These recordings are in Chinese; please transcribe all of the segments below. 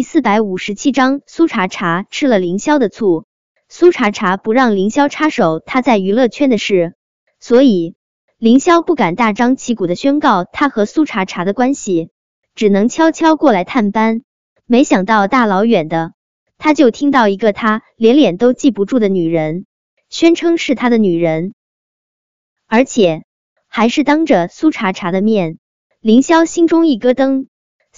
第四百五十七章，苏茶茶吃了凌霄的醋。苏茶茶不让凌霄插手他在娱乐圈的事，所以凌霄不敢大张旗鼓的宣告他和苏茶茶的关系，只能悄悄过来探班。没想到大老远的，他就听到一个他连脸都记不住的女人宣称是他的女人，而且还是当着苏茶茶的面。凌霄心中一咯噔。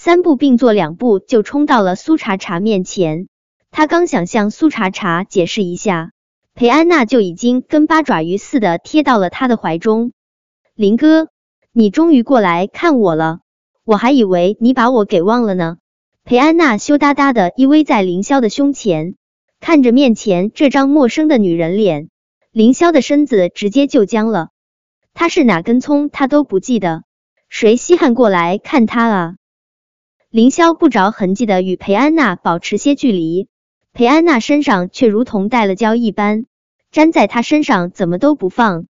三步并作两步就冲到了苏茶茶面前，他刚想向苏茶茶解释一下，裴安娜就已经跟八爪鱼似的贴到了他的怀中。林哥，你终于过来看我了，我还以为你把我给忘了呢。裴安娜羞答答的依偎在凌霄的胸前，看着面前这张陌生的女人脸，凌霄的身子直接就僵了。他是哪根葱，他都不记得，谁稀罕过来看他啊？凌霄不着痕迹的与裴安娜保持些距离，裴安娜身上却如同带了胶一般，粘在他身上怎么都不放。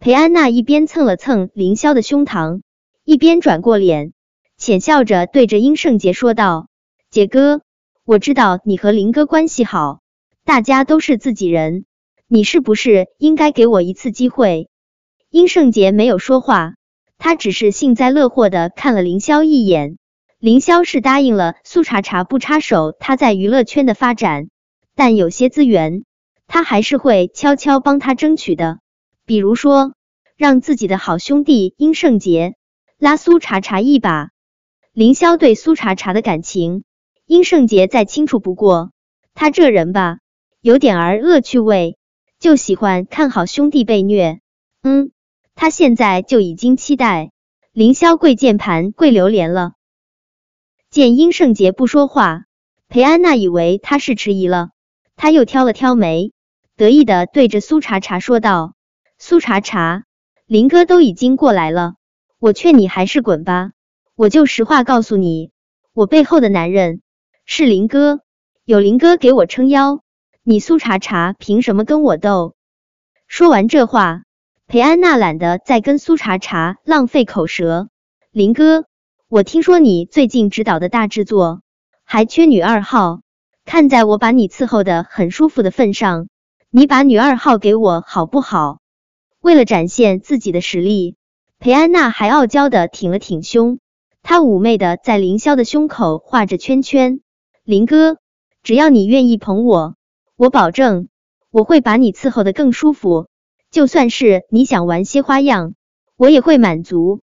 裴安娜一边蹭了蹭凌霄的胸膛，一边转过脸，浅笑着对着殷圣杰说道：“杰哥，我知道你和林哥关系好，大家都是自己人，你是不是应该给我一次机会？”殷圣杰没有说话，他只是幸灾乐祸的看了凌霄一眼。凌霄是答应了苏茶茶不插手他在娱乐圈的发展，但有些资源他还是会悄悄帮他争取的，比如说让自己的好兄弟殷圣杰拉苏茶茶一把。凌霄对苏茶茶的感情，殷圣杰再清楚不过，他这人吧，有点儿恶趣味，就喜欢看好兄弟被虐。嗯，他现在就已经期待凌霄跪键盘跪榴莲了。见殷圣杰不说话，裴安娜以为他是迟疑了，他又挑了挑眉，得意的对着苏茶茶说道：“苏茶茶，林哥都已经过来了，我劝你还是滚吧。我就实话告诉你，我背后的男人是林哥，有林哥给我撑腰，你苏茶茶凭什么跟我斗？”说完这话，裴安娜懒得再跟苏茶茶浪费口舌，林哥。我听说你最近执导的大制作还缺女二号，看在我把你伺候的很舒服的份上，你把女二号给我好不好？为了展现自己的实力，裴安娜还傲娇的挺了挺胸，她妩媚的在凌霄的胸口画着圈圈。林哥，只要你愿意捧我，我保证我会把你伺候的更舒服，就算是你想玩些花样，我也会满足。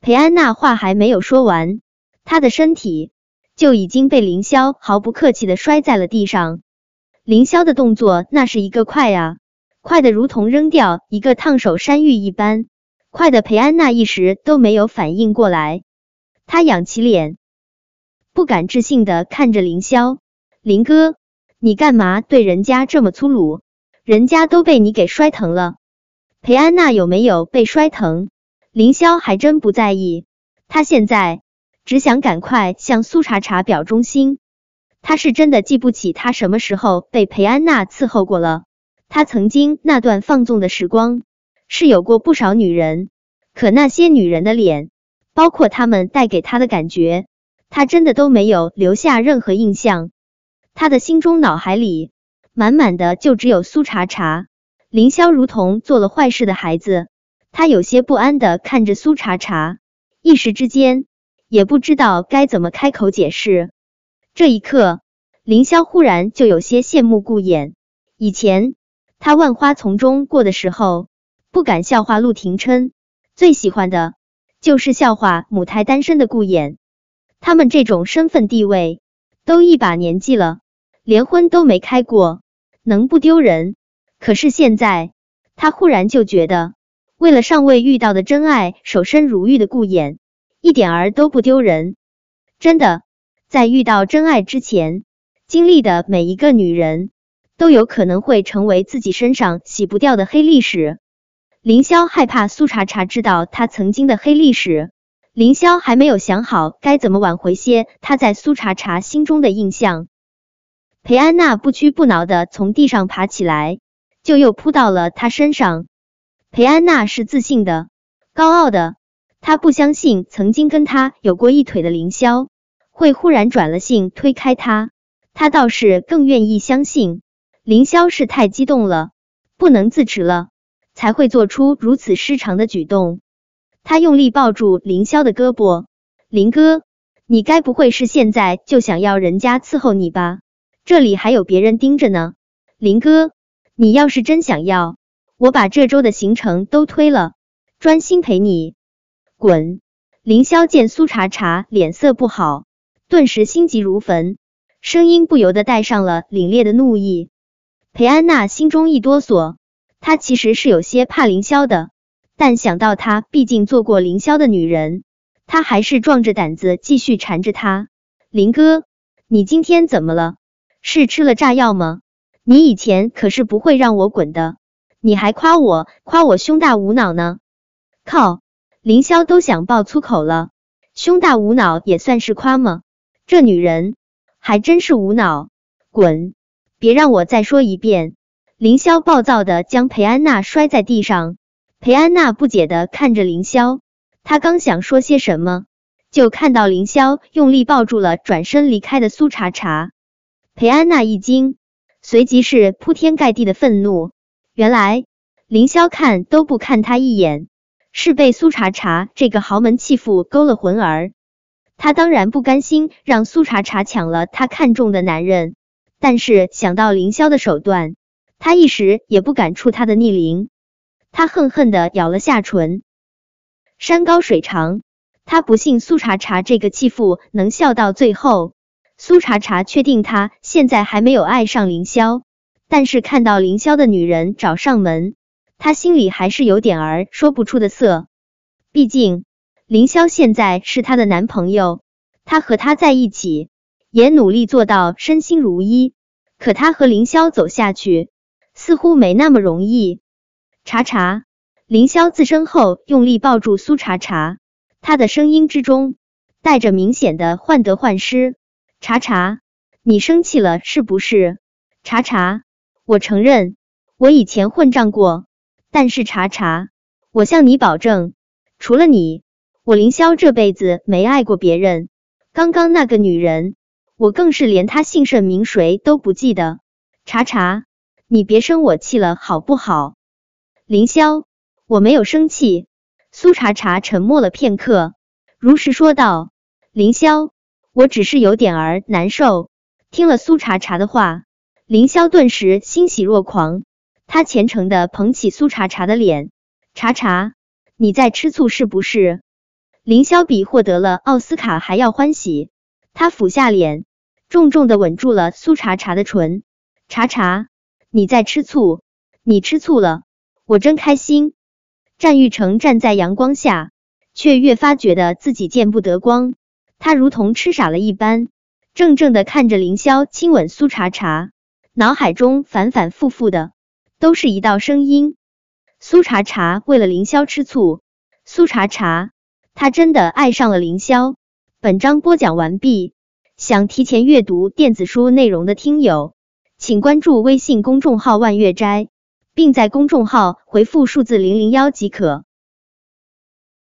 裴安娜话还没有说完，她的身体就已经被凌霄毫不客气的摔在了地上。凌霄的动作那是一个快啊，快的如同扔掉一个烫手山芋一般，快的裴安娜一时都没有反应过来。她仰起脸，不敢置信的看着凌霄：“林哥，你干嘛对人家这么粗鲁？人家都被你给摔疼了。”裴安娜有没有被摔疼？凌霄还真不在意，他现在只想赶快向苏茶茶表忠心。他是真的记不起他什么时候被裴安娜伺候过了。他曾经那段放纵的时光是有过不少女人，可那些女人的脸，包括她们带给他的感觉，他真的都没有留下任何印象。他的心中脑海里满满的就只有苏茶茶。凌霄如同做了坏事的孩子。他有些不安的看着苏茶茶，一时之间也不知道该怎么开口解释。这一刻，凌霄忽然就有些羡慕顾衍。以前他万花丛中过的时候，不敢笑话陆廷琛，最喜欢的就是笑话母胎单身的顾衍。他们这种身份地位，都一把年纪了，连婚都没开过，能不丢人？可是现在，他忽然就觉得。为了尚未遇到的真爱，守身如玉的顾衍，一点儿都不丢人。真的，在遇到真爱之前，经历的每一个女人，都有可能会成为自己身上洗不掉的黑历史。凌霄害怕苏茶茶知道他曾经的黑历史，凌霄还没有想好该怎么挽回些他在苏茶茶心中的印象。裴安娜不屈不挠的从地上爬起来，就又扑到了他身上。裴安娜是自信的、高傲的，她不相信曾经跟她有过一腿的凌霄会忽然转了性推开她。她倒是更愿意相信凌霄是太激动了，不能自持了，才会做出如此失常的举动。他用力抱住凌霄的胳膊，林哥，你该不会是现在就想要人家伺候你吧？这里还有别人盯着呢。林哥，你要是真想要，我把这周的行程都推了，专心陪你。滚！凌霄见苏茶茶脸色不好，顿时心急如焚，声音不由得带上了凛冽的怒意。裴安娜心中一哆嗦，她其实是有些怕凌霄的。但想到她毕竟做过凌霄的女人，她还是壮着胆子继续缠着他。林哥，你今天怎么了？是吃了炸药吗？你以前可是不会让我滚的，你还夸我夸我胸大无脑呢。靠，凌霄都想爆粗口了，胸大无脑也算是夸吗？这女人还真是无脑，滚！别让我再说一遍。凌霄暴躁的将裴安娜摔在地上。裴安娜不解的看着凌霄，她刚想说些什么，就看到凌霄用力抱住了转身离开的苏茶茶。裴安娜一惊，随即是铺天盖地的愤怒。原来凌霄看都不看他一眼，是被苏茶茶这个豪门弃妇勾了魂儿。他当然不甘心让苏茶茶抢了他看中的男人，但是想到凌霄的手段，他一时也不敢触他的逆鳞。他恨恨的咬了下唇。山高水长，他不信苏茶茶这个弃妇能笑到最后。苏茶茶确定他现在还没有爱上凌霄，但是看到凌霄的女人找上门，他心里还是有点儿说不出的涩。毕竟凌霄现在是他的男朋友，他和他在一起，也努力做到身心如一。可他和凌霄走下去，似乎没那么容易。茶茶，凌霄自身后用力抱住苏茶茶，他的声音之中带着明显的患得患失。茶茶，你生气了是不是？茶茶，我承认我以前混账过，但是茶茶，我向你保证，除了你，我凌霄这辈子没爱过别人。刚刚那个女人，我更是连她姓甚名谁都不记得。茶茶，你别生我气了好不好？凌霄，我没有生气。苏茶茶沉默了片刻，如实说道：“凌霄，我只是有点儿难受。”听了苏茶茶的话，凌霄顿时欣喜若狂，他虔诚的捧起苏茶茶的脸：“茶茶，你在吃醋是不是？”凌霄比获得了奥斯卡还要欢喜，他俯下脸，重重的吻住了苏茶茶的唇：“茶茶，你在吃醋？你吃醋了？”我真开心。战玉成站在阳光下，却越发觉得自己见不得光。他如同痴傻了一般，怔怔的看着凌霄亲吻苏茶茶，脑海中反反复复的都是一道声音：苏茶茶为了凌霄吃醋，苏茶茶，他真的爱上了凌霄。本章播讲完毕。想提前阅读电子书内容的听友，请关注微信公众号万月斋。并在公众号回复数字零零幺即可。